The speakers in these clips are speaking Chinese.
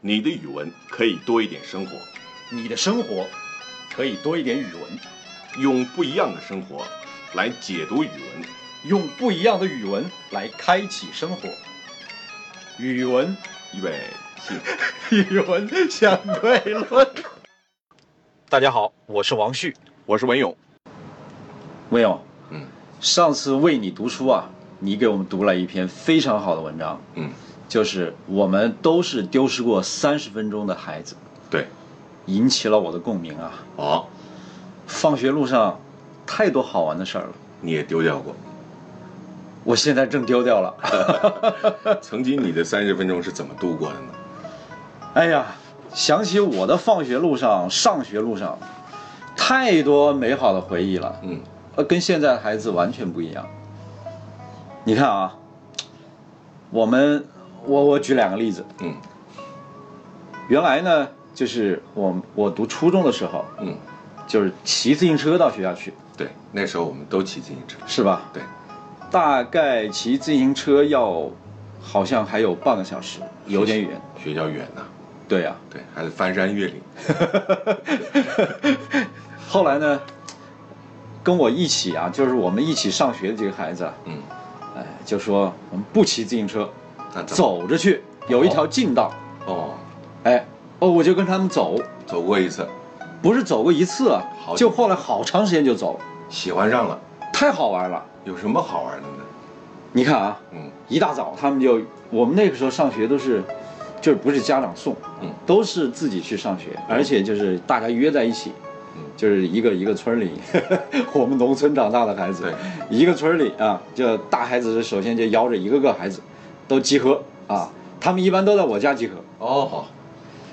你的语文可以多一点生活，你的生活可以多一点语文，用不一样的生活来解读语文，用不一样的语文来开启生活。语文，预备起。语文相对论。大家好，我是王旭，我是文勇。文勇，嗯，上次为你读书啊，你给我们读了一篇非常好的文章，嗯，就是我们都是丢失过三十分钟的孩子，对，引起了我的共鸣啊。哦，放学路上太多好玩的事儿了，你也丢掉过。我现在正丢掉了。曾经你的三十分钟是怎么度过的呢？哎呀，想起我的放学路上、上学路上，太多美好的回忆了。嗯，呃，跟现在的孩子完全不一样。你看啊，我们，我我举两个例子。嗯原来呢，就是我我读初中的时候，嗯，就是骑自行车到学校去，对，那时候我们都骑自行车。是吧？对，大概骑自行车要，好像还有半个小时，有点远。学校远呐、对呀、对，还得翻山越岭。后来呢，跟我一起啊，就是我们一起上学的这个孩子啊，嗯，哎，就说我们不骑自行车，走着去，有一条近道，哦，哎，哦，我就跟他们走，走过一次，不是走过一次啊，就后来好长时间就走，喜欢上了。太好玩了。有什么好玩的呢？你看啊，嗯。一大早他们就，我们那个时候上学都是，就是不是家长送，嗯。都是自己去上学，而且就是大家约在一起，嗯。就是一个一个村里，我们农村长大的孩子，对，一个村里啊，就大孩子首先就邀着一个个孩子，都集合啊，他们一般都在我家集合。哦好，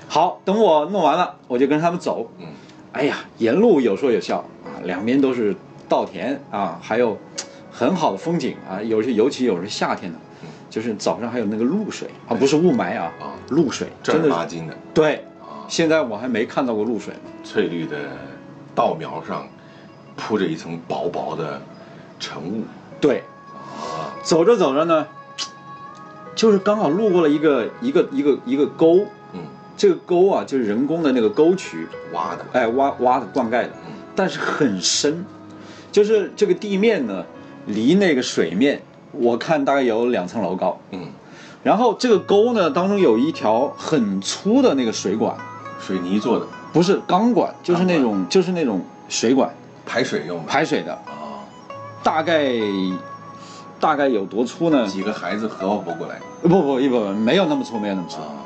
好，等我弄完了，我就跟他们走。嗯。哎呀，沿路有说有笑啊，两边都是稻田啊，还有很好的风景啊，有些尤其有时夏天的，就是早上还有那个露水啊，不是雾霾啊，啊，露水，正真的八经的。对。啊，现在我还没看到过露水呢。翠绿的稻苗上铺着一层薄薄的晨雾。对，啊，走着走着呢，就是刚好路过了一个一个一个一个沟，嗯，这个沟啊就是人工的那个沟渠，挖的，哎挖挖的灌溉的，但是很深，就是这个地面呢离那个水面，我看大概有两层楼高。嗯，然后这个沟呢当中有一条很粗的那个水管，水泥做的，不是钢管，就是那种就是那种水管。排水用的。排水的，啊，大概大概有多粗呢？几个孩子合不过来不不不不，没有那么粗，没有那么粗，啊，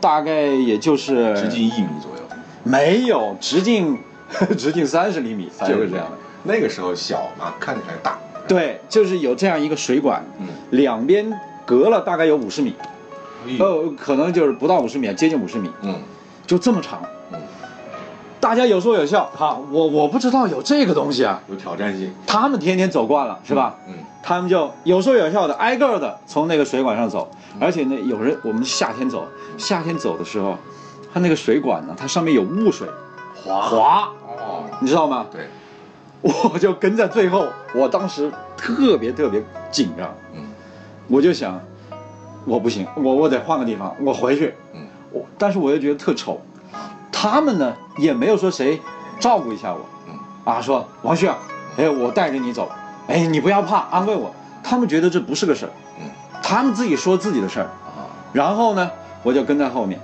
大概也就是直径一米左右，没有直径 直径三十厘米就是这样的。那个时候小嘛，看起来大，对，就是有这样一个水管，嗯，两边隔了大概有五十米，呃，可能就是不到五十米，接近五十米，嗯。就这么长。嗯，大家有说有笑，哈，我我不知道有这个东西啊，有挑战性，他们天天走惯了，是吧？嗯，他们就有说有笑的，挨个的从那个水管上走，而且呢，有人我们夏天走，夏天走的时候，它那个水管呢，它上面有雾水，滑。滑，哦，你知道吗？对，我就跟在最后，我当时特别特别紧张，嗯。我就想，我不行，我我得换个地方，我回去。嗯。我但是我又觉得特丑，他们呢也没有说谁照顾一下我，嗯。啊，说王旭啊，哎，我带着你走，哎，你不要怕，安慰我。他们觉得这不是个事儿，嗯。他们自己说自己的事儿，啊，然后呢，我就跟在后面，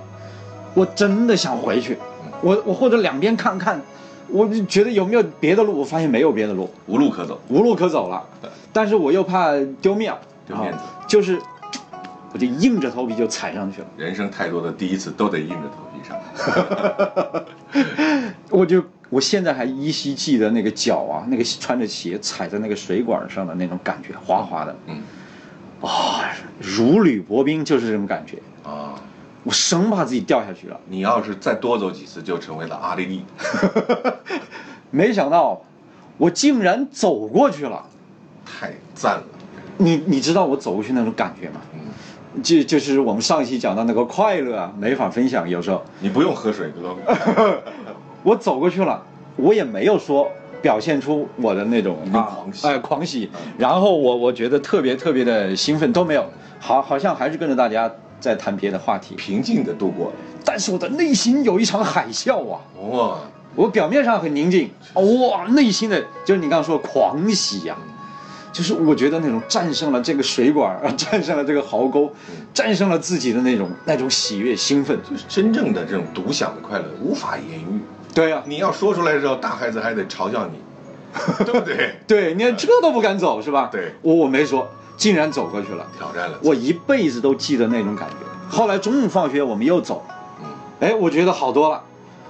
我真的想回去，嗯。我我或者两边看看，我就觉得有没有别的路，我发现没有别的路，无路可走，无路可走了，但是我又怕丢面儿，丢面子啊就是我就硬着头皮就踩上去了。人生太多的第一次都得硬着头皮上，我就我现在还依稀记得那个脚啊，那个穿着鞋踩在那个水管上的那种感觉，滑滑的，嗯啊、如履薄冰，就是这种感觉。啊，我生怕自己掉下去了，你要是再多走几次，就成为了阿丽丽，没想到我竟然走过去了。太赞了，你你知道我走过去那种感觉吗？嗯，就就是我们上一期讲到那个快乐啊，没法分享。有时候。你不用喝水哥，我走过去了，我也没有说表现出我的那种啊狂喜。哎狂喜，然后我我觉得特别特别的兴奋都没有，好好像还是跟着大家在谈别的话题，平静的度过。但是我的内心有一场海啸啊！哇，我表面上很宁静，哇，内心的就是你刚刚说的狂喜呀、就是我觉得那种战胜了这个水管，战胜了这个壕沟，战胜了自己的那种那种喜悦兴奋。就是真正的这种独享的快乐无法言喻。对呀、你要说出来的时候，大孩子还得嘲笑你，对不对？对，你看这都不敢走是吧？对我我没说，竟然走过去了，挑战了。我一辈子都记得那种感觉。后来中午放学我们又走，嗯，哎，我觉得好多了。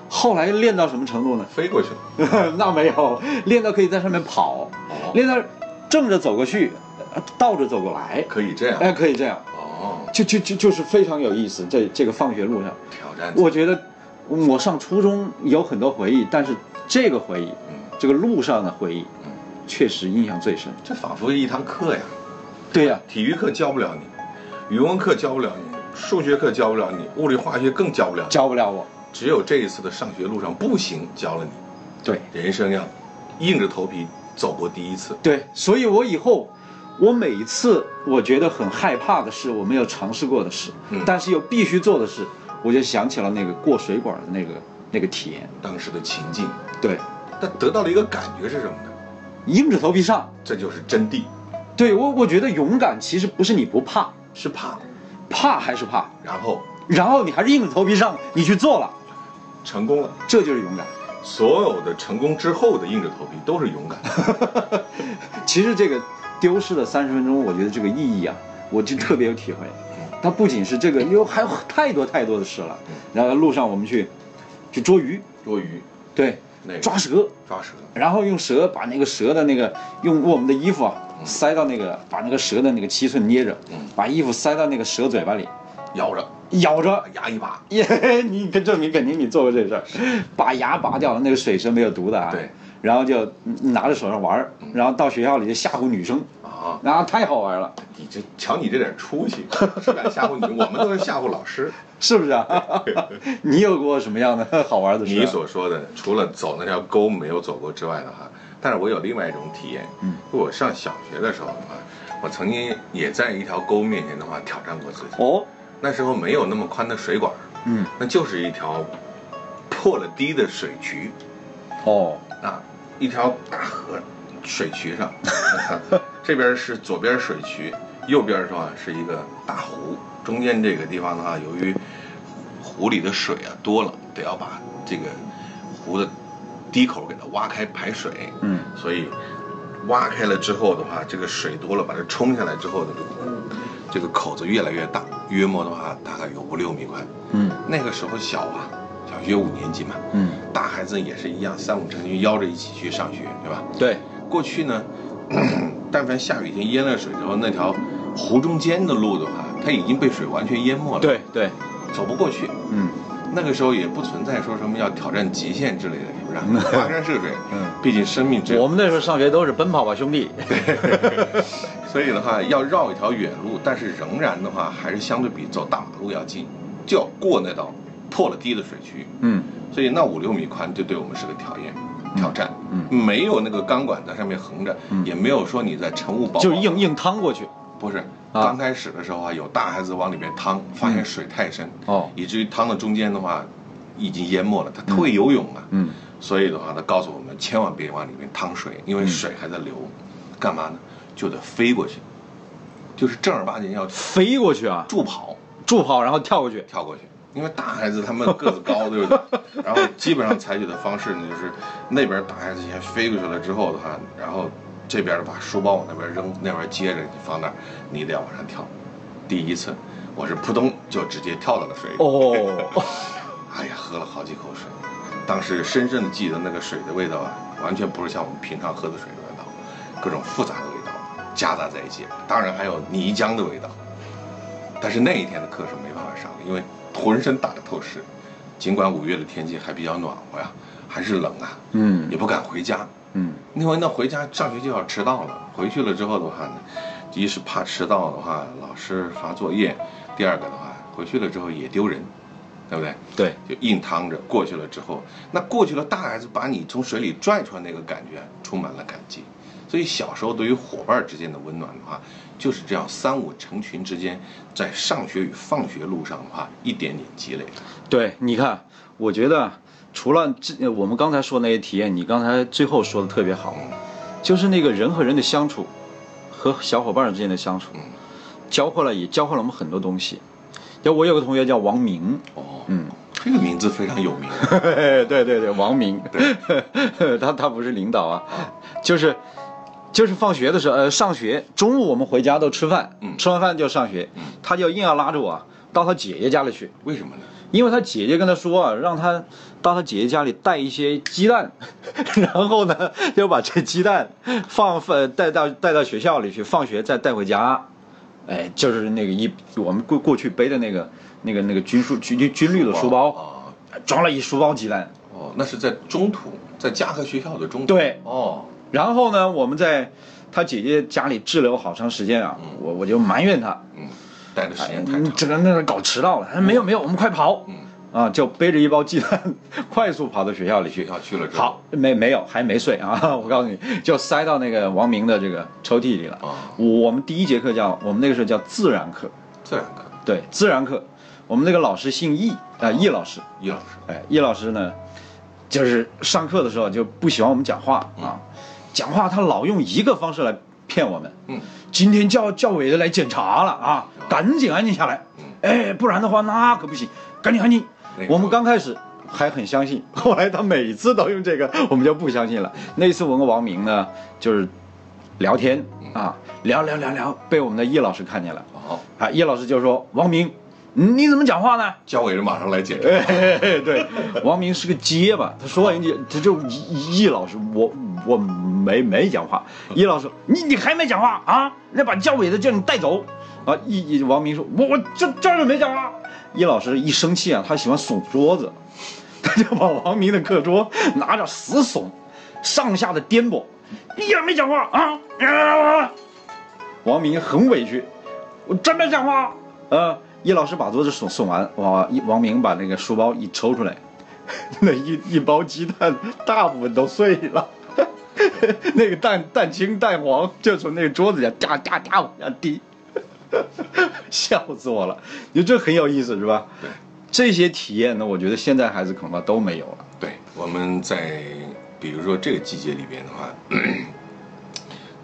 后来练到什么程度呢？飞过去了。那没有，练到可以在上面跑，哦，练到正着走过去，呃倒着走过来，可以这样。哎，可以这样，哦，就就就就是非常有意思。这这个放学路上，挑战。我觉得我上初中有很多回忆，但是这个回忆，嗯这个路上的回忆嗯，确实印象最深。这仿佛一堂课呀。对呀、体育课教不了你，语文课教不了你，数学课教不了你，物理化学更教不了你。教不了我。只有这一次的上学路上步行教了你，对人生要硬着头皮走过第一次。对，所以我以后，我每一次我觉得很害怕的事，我没有尝试过的事，嗯但是又必须做的事，我就想起了那个过水管的那个那个体验。当时的情境，对，但得到了一个感觉是什么呢？硬着头皮上。这就是真谛，对我，我觉得勇敢其实不是你不怕，是怕，怕还是怕，然后然后你还是硬着头皮上，你去做了，成功了。这就是勇敢。所有的成功之后的硬着头皮都是勇敢。其实这个丢失的三十分钟，我觉得这个意义啊，我就特别有体会。它不仅是这个，有还有太多太多的事了。然后路上我们去去捉鱼，捉鱼，对，那个。抓蛇，抓蛇，然后用蛇把那个蛇的那个用我们的衣服啊塞到那个把那个蛇的那个七寸捏着嗯，把衣服塞到那个蛇嘴巴里，咬着，咬着。牙一拔，耶，你跟证明肯定你做过这事儿，把牙拔掉了，那个水是没有毒的啊。对，然后就嗯拿着手上玩儿，然后到学校里就吓唬女生，啊，然后太好玩了，你这瞧你这点出息，是敢吓唬你？我们都是吓唬老师。是不是啊？你有过什么样的 好玩的事、啊？你所说的，除了走那条沟没有走过之外的话，但是我有另外一种体验。嗯，我上小学的时候的话，我曾经也在一条沟面前的话挑战过自己。哦，那时候没有那么宽的水管，嗯，那就是一条破了堤的水渠哦，啊，一条大河水渠上，这边是左边水渠，右边的话是一个大湖，中间这个地方的话，由于湖里的水啊多了，得要把这个湖的堤口给它挖开排水，嗯，所以挖开了之后的话，这个水多了，把它冲下来之后的这个口子越来越大，约莫的话大概有五六米宽。嗯那个时候小啊，小学五年级嘛，嗯，大孩子也是一样，三五成群邀着一起去上学，对吧？对，过去呢，但凡下雨天淹了水之后，那条湖中间的路的话，它已经被水完全淹没了，，对对，走不过去。嗯那个时候也不存在说什么要挑战极限之类的，是不是？跋山涉水，嗯，毕竟生命之我们那时候上学都是奔跑吧兄弟，所以的话，要绕一条远路，但是仍然的话，还是相对比走大马路要近，就要过那道破了堤的水渠。嗯所以那五六米宽就对我们是个挑验、挑战。嗯没有那个钢管在上面横着，嗯也没有说你在乘务宝宝，就是硬硬趟过去，不是。啊刚开始的时候啊，有大孩子往里面趟，发现水太深，哦，以至于趟到中间的话，已经淹没了。他他会游泳啊，嗯所以的话，他告诉我们千万别往里面趟水，因为水还在流。干嘛呢？就得飞过去，就是正儿八经要飞过去啊，助跑助跑然后跳过去，跳过去。因为大孩子他们个子高，对不对？然后基本上采取的方式呢，就是那边大孩子先飞过去了之后的话，然后这边把书包往那边扔，那边接着你放那儿，你得往上跳。第一次，我是扑通就直接跳到了水里。哦，哎呀，喝了好几口水，当时深深的记得那个水的味道啊，完全不是像我们平常喝的水的味道，各种复杂的味道夹杂在一起，当然还有泥浆的味道。但是那一天的课是没办法上的，因为浑身打得透湿。尽管五月的天气还比较暖和呀，还是冷啊，嗯也不敢回家，嗯因为那回家上学就要迟到了。回去了之后的话呢，一是怕迟到的话老师罚作业，第二个的话回去了之后也丢人，对不对？对，就硬趟着过去了之后，那过去了，大孩子把你从水里拽出来那个感觉，充满了感激。所以小时候对于伙伴之间的温暖的话，就是这样三五成群之间，在上学与放学路上的话，一点点积累的。对，你看，我觉得除了这我们刚才说那些体验，你刚才最后说的特别好，就是那个人和人的相处，和小伙伴之间的相处，教会了也教会了我们很多东西。就我有个同学叫王明，哦，嗯，这个名字非常有名。对对对，王明，他他不是领导啊，就是就是放学的时候，呃，上学中午我们回家都吃饭，嗯。吃完饭就上学，他就硬要拉着我到他姐姐家里去，为什么呢？因为他姐姐跟他说啊，让他到他姐姐家里带一些鸡蛋，然后呢就把这鸡蛋放放带到带到学校里去，放学再带回家。哎，就是那个一我们过过去背的那个那个那个军书军军军绿的书包，啊装了一书包鸡蛋。哦，那是在中途，在家和学校的中途。对哦，然后呢，我们在他姐姐家里滞留好长时间啊，我我就埋怨他，嗯，待的时哎间太长。你这个那个搞迟到了。他说没有没有，我们快跑。嗯，啊，就背着一包鸡蛋，快速跑到学校里去。学校去了之后，好，没没有，还没睡啊！我告诉你，就塞到那个王明的这个抽屉里了。啊，我们第一节课叫我们那个时候叫自然课，自然课，对，自然课，我们那个老师姓易，啊、易老师，易老师。哎，易老师呢，就是上课的时候就不喜欢我们讲话啊，讲话他老用一个方式来骗我们。嗯，今天教教委的来检查了啊，赶紧安静下来，哎，不然的话那可不行，赶紧安静那。个。我们刚开始还很相信，后来他每次都用这个，我们就不相信了。那次我跟王明呢，就是聊天啊，聊聊聊聊，被我们的叶老师看见了。哦，啊，叶老师就说：“王明，你你怎么讲话呢？”教委人马上来解释。哎，对，王明是个结巴，他说完一句，他就易易老师，我我没没讲话。易老师，你你还没讲话啊？那把教委的叫你带走。啊，易易王明说，我我这这儿没讲话。易老师一生气啊，他喜欢耸桌子，他就把王明的课桌拿着死耸，上下的颠簸。你也没讲话啊？啊王明很委屈，我真没讲话。呃，叶老师把桌子送送完，王王明把那个书包一抽出来，那一一包鸡蛋大部分都碎了，那个蛋蛋清蛋黄就从那个桌子上哒哒哒往下滴，笑死我了。你说这很有意思是吧？这些体验呢，我觉得现在孩子恐怕都没有了。对，我们在比如说这个季节里边的话，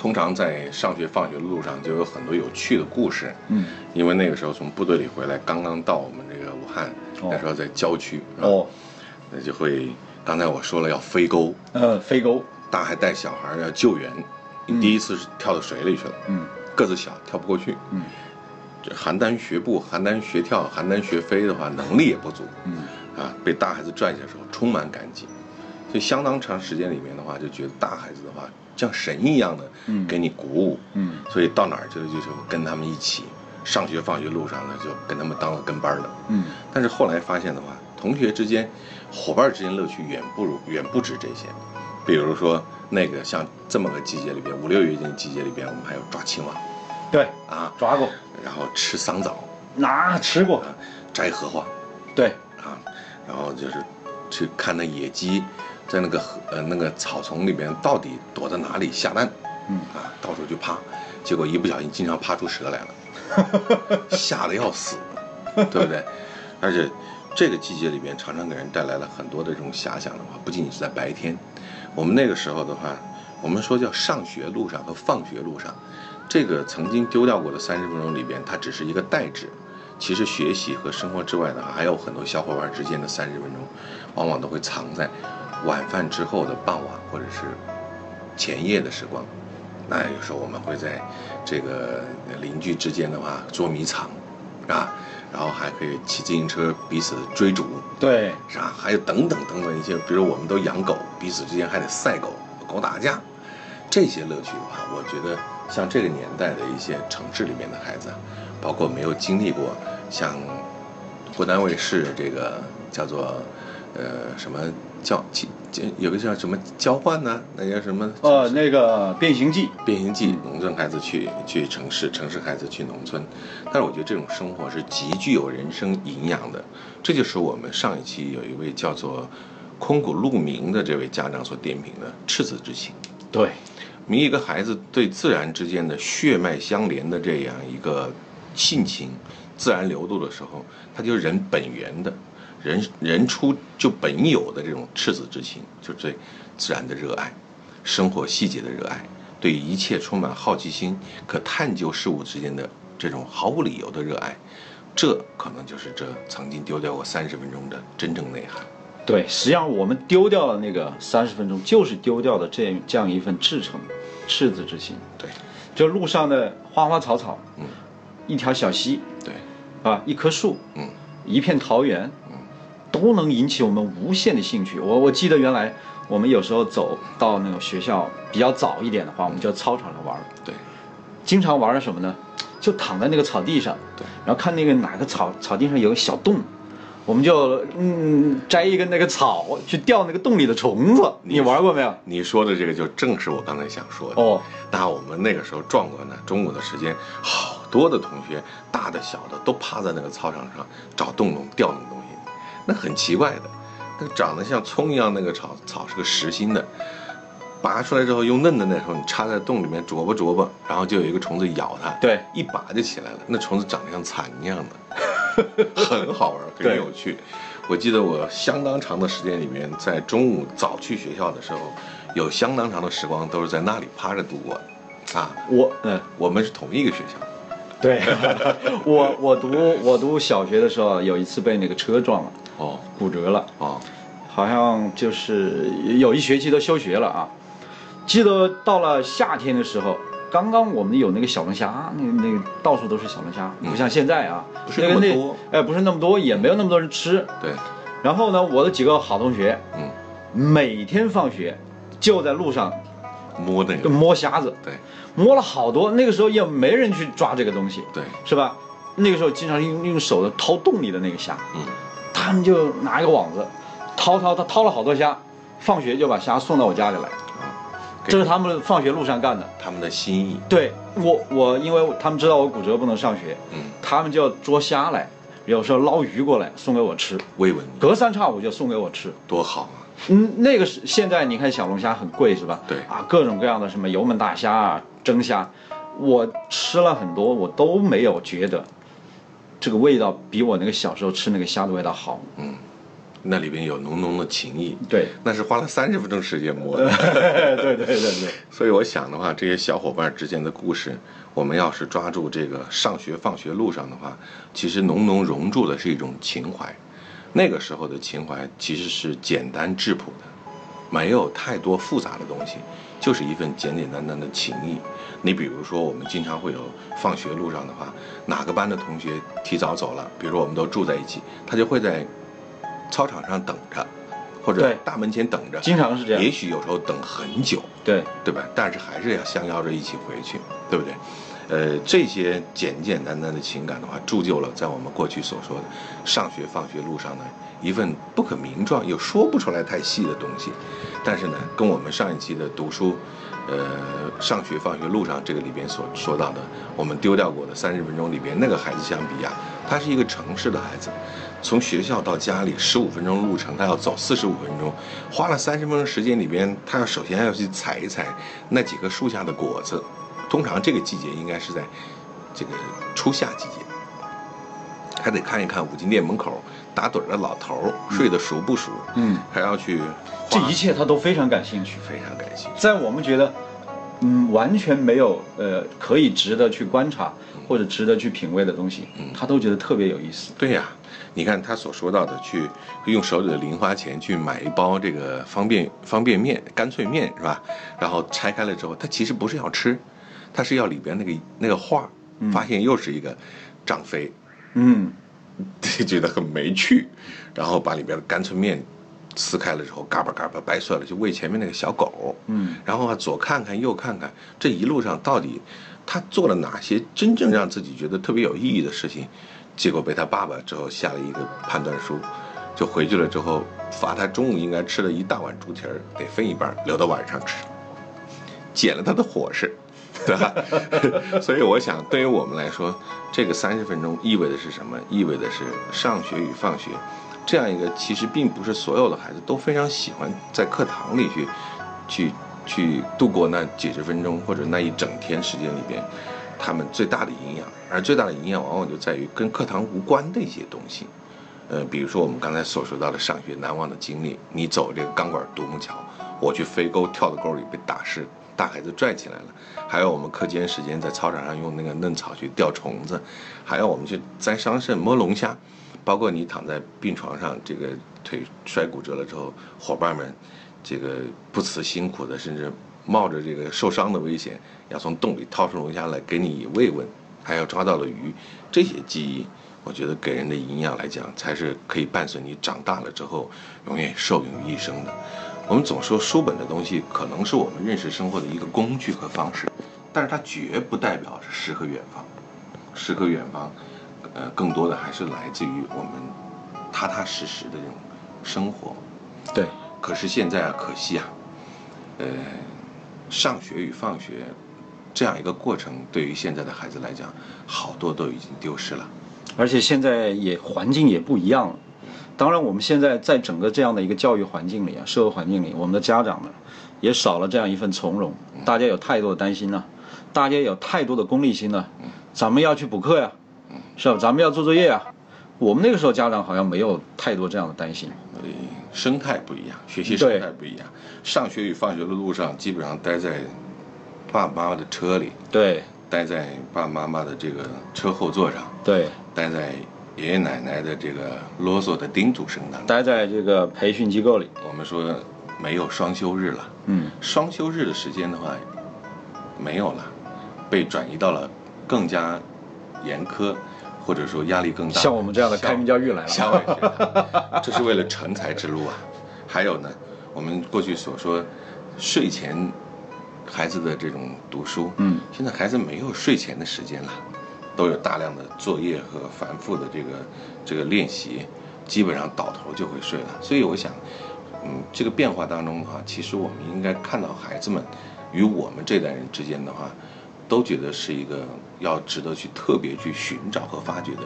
通常在上学放学的路上就有很多有趣的故事。嗯，因为那个时候从部队里回来，刚刚到我们这个武汉，哦。那时候在郊区，哦，那就会刚才我说了要飞钩，呃，飞钩，大还带小孩儿要救援，你第一次是跳到水里去了，嗯。个子小跳不过去，嗯。这邯郸学步、邯郸学跳、邯郸学飞的话，能力也不足，嗯。啊，被大孩子拽起来的时候充满感激，所以相当长时间里面的话，就觉得大孩子的话像神一样的嗯给你鼓舞，嗯所以到哪儿就就是跟他们一起，上学放学路上呢就跟他们当了跟班儿的。嗯但是后来发现的话，同学之间、伙伴之间乐趣远不如远不止这些。比如说那个像这么个季节里边，五六月份季节里边，我们还有抓青蛙对，啊，抓过，然后吃桑枣那吃过，啊，摘荷花对，啊，然后就是去看那野鸡在那个河呃那个草丛里边到底躲在哪里下蛋，嗯。啊，到处去趴，结果一不小心经常趴出蛇来了，吓得要死，对不对？而且这个季节里边常常给人带来了很多的这种遐想的话，不仅仅是在白天，我们那个时候的话，我们说叫上学路上和放学路上，这个曾经丢掉过的三十分钟里边，它只是一个代指。其实学习和生活之外的，还有很多小伙伴之间的三十分钟，往往都会藏在晚饭之后的傍晚或者是前夜的时光。那有时候我们会在这个邻居之间的话捉迷藏，啊，然后还可以骑自行车彼此追逐，对，是吧？还有等等等等一些，比如我们都养狗，彼此之间还得赛狗、狗打架，这些乐趣的话，我觉得像这个年代的一些城市里面的孩子，包括没有经历过像湖南卫视这个叫做呃什么交交有个叫什么交换呢？那叫什么？呃，那个变形记，变形记，农村孩子去去城市，城市孩子去农村。但是我觉得这种生活是极具有人生营养的。这就是我们上一期有一位叫做空谷鹿鸣的这位家长所点评的赤子之情。对，你一个孩子对自然之间的血脉相连的这样一个性情、自然流露的时候，他就是人本源的，人人出就本有的这种赤子之心，就对自然的热爱，生活细节的热爱，对一切充满好奇心、可探究事物之间的这种毫无理由的热爱，这可能就是这曾经丢掉过三十分钟的真正内涵。对，实际上我们丢掉了那个三十分钟，就是丢掉的这这样一份赤诚、赤子之心。对，就路上的花花草草，嗯，一条小溪，对，啊，一棵树，嗯，一片桃源，嗯，都能引起我们无限的兴趣。我我记得原来我们有时候走到那个学校比较早一点的话，我们就操场上玩儿，对，经常玩的什么呢？就躺在那个草地上，对，然后看那个哪个草草地上有个小洞，我们就嗯摘一根那个草去钓那个洞里的虫子。你玩过没有？你说的这个就正是我刚才想说的。哦，那我们那个时候壮观呢，中午的时间，好多的同学，大的小的都趴在那个操场上找洞洞钓那个东西，那很奇怪的，那个长得像葱一样那个草草是个实心的，拔出来之后用嫩的那时候你插在洞里面啄吧啄吧，然后就有一个虫子咬它，对，一拔就起来了，那虫子长得像蚕一样的，很好玩，很有趣。我记得我相当长的时间里面，在中午早去学校的时候，有相当长的时光都是在那里趴着度过的，啊，我嗯，我们是同一个学校，对，我我读我读小学的时候，有一次被那个车撞了，哦。骨折了。哦，好像就是有一学期都休学了啊。记得到了夏天的时候，刚刚我们有那个小龙虾，那那个到处都是小龙虾，不像现在啊，不是那么多。哎，不是那么多，也没有那么多人吃。对，然后呢，我的几个好同学，嗯，每天放学就在路上摸那个，摸虾子，对。摸了好多。那个时候也没人去抓这个东西，对，是吧？那个时候经常用用手的掏洞里的那个虾，嗯，他们就拿一个网子，掏掏他掏了好多虾，放学就把虾送到我家里来，给这是他们放学路上干的。他们的心意，对我我，因为他们知道我骨折不能上学，嗯，他们就要捉虾来，有时候捞鱼过来送给我吃，慰问你，隔三差五就送给我吃。多好啊！嗯，那个是现在你看小龙虾很贵是吧？对啊，各种各样的什么油焖大虾啊、蒸虾，我吃了很多，我都没有觉得这个味道比我那个小时候吃那个虾的味道好。嗯，那里边有浓浓的情谊，对，那是花了三十分钟时间磨的。对对对对，所以我想的话，这些小伙伴之间的故事，我们要是抓住这个上学放学路上的话，其实浓浓融入的是一种情怀。那个时候的情怀其实是简单质朴的，没有太多复杂的东西，就是一份简简单单的情谊。你比如说，我们经常会有放学路上的话，哪个班的同学提早走了，比如说我们都住在一起，他就会在操场上等着，或者大门前等着，经常是这样也许有时候等很久。对，对吧？但是还是要相邀着一起回去，对不对？呃，这些简简单单的情感的话，铸就了在我们过去所说的上学放学路上的一份不可名状又说不出来太细的东西。但是呢，跟我们上一期的读书，呃，上学放学路上这个里边所说到的，我们丢掉过的三十分钟里边那个孩子相比啊，他是一个城市的孩子，从学校到家里十五分钟路程，他要走四十五分钟，花了三十分钟时间里边，他要首先要去采一采那几棵树下的果子。通常这个季节应该是在这个初夏季节，还得看一看五金店门口打盹儿的老头儿睡得熟不熟，嗯，还要去这一切他都非常感兴趣。非常感兴趣。在我们觉得，嗯，完全没有呃可以值得去观察或者值得去品味的东西，嗯他都觉得特别有意思。对呀、你看他所说到的，去用手里的零花钱去买一包这个方便方便面、干脆面是吧？然后拆开了之后，他其实不是要吃，他是要里边那个那个画儿，发现又是一个张飞，嗯，就 觉得很没趣，然后把里边的干脆面撕开了之后，嘎巴嘎巴掰碎了，就喂前面那个小狗。嗯，然后啊，左看看右看看，这一路上到底他做了哪些真正让自己觉得特别有意义的事情？结果被他爸爸之后下了一个判断书，就回去了之后罚他中午应该吃了一大碗猪蹄儿，得分一半留到晚上吃，减了他的伙食。对吧？所以我想，对于我们来说，这个三十分钟意味的是什么？意味的是上学与放学，这样一个其实并不是所有的孩子都非常喜欢在课堂里去去去度过那几十分钟或者那一整天时间里边，他们最大的营养，而最大的营养往往就在于跟课堂无关的一些东西。呃，比如说我们刚才所说到的上学难忘的经历，你走这个钢管独木桥，我去飞沟跳到沟里被打湿，大孩子拽起来了；还有我们课间时间在操场上用那个嫩草去钓虫子，还有我们去摘桑葚、摸龙虾，包括你躺在病床上，这个腿摔骨折了之后，伙伴们这个不辞辛苦的，甚至冒着这个受伤的危险，要从洞里掏出龙虾来给你慰问，还要抓到了鱼，这些记忆。我觉得给人的营养来讲，才是可以伴随你长大了之后永远受用于一生的。我们总说书本的东西可能是我们认识生活的一个工具和方式，但是它绝不代表是诗和远方。诗和远方，呃，更多的还是来自于我们踏踏实实的这种生活。对。可是现在啊，可惜啊，呃，上学与放学这样一个过程，对于现在的孩子来讲，好多都已经丢失了。而且现在也环境也不一样了，当然我们现在在整个这样的一个教育环境里啊，社会环境里，我们的家长们，也少了这样一份从容，大家有太多的担心了，大家有太多的功利心了，咱们要去补课呀，是吧？咱们要做作业啊，我们那个时候家长好像没有太多这样的担心。生态不一样，学习生态不一样，上学与放学的路上基本上待在爸爸妈妈的车里。对。待在爸爸妈妈的这个车后座上，对，待在爷爷奶奶的这个啰嗦的叮嘱声当中，待在这个培训机构里。我们说没有双休日了，嗯，双休日的时间的话没有了，被转移到了更加严苛或者说压力更大，像我们这样的开明教育来了，校外学，这是为了成才之路啊。还有呢，我们过去所说睡前。孩子的这种读书，嗯，现在孩子没有睡前的时间了，都有大量的作业和繁复的这个这个练习，基本上倒头就会睡了。所以我想，嗯，这个变化当中的话，其实我们应该看到孩子们与我们这代人之间的话，都觉得是一个要值得去特别去寻找和发掘的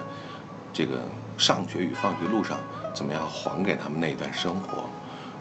这个上学与放学路上怎么样还给他们那一段生活。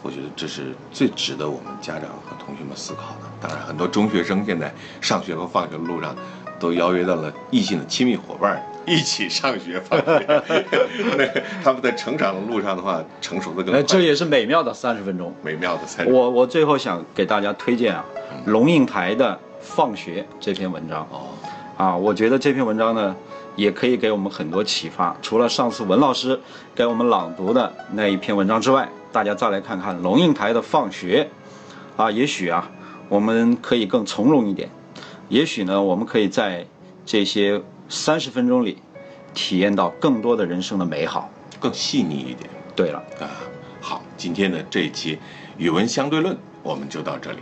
我觉得这是最值得我们家长和同学们思考的。当然，很多中学生现在上学和放学的路上，都邀约到了异性的亲密伙伴一起上学放学。那他们在成长的路上的话，成熟的更快。这也是美妙的三十分钟。美妙的三。我我最后想给大家推荐啊，龙应台的《放学》这篇文章。哦。啊，我觉得这篇文章呢，也可以给我们很多启发。除了上次文老师给我们朗读的那一篇文章之外。大家再来看看龙应台的放学，啊，也许啊，我们可以更从容一点，也许呢，我们可以在这些三十分钟里，体验到更多的人生的美好，更细腻一点。对了，啊，好，今天的这一期语文相对论我们就到这里。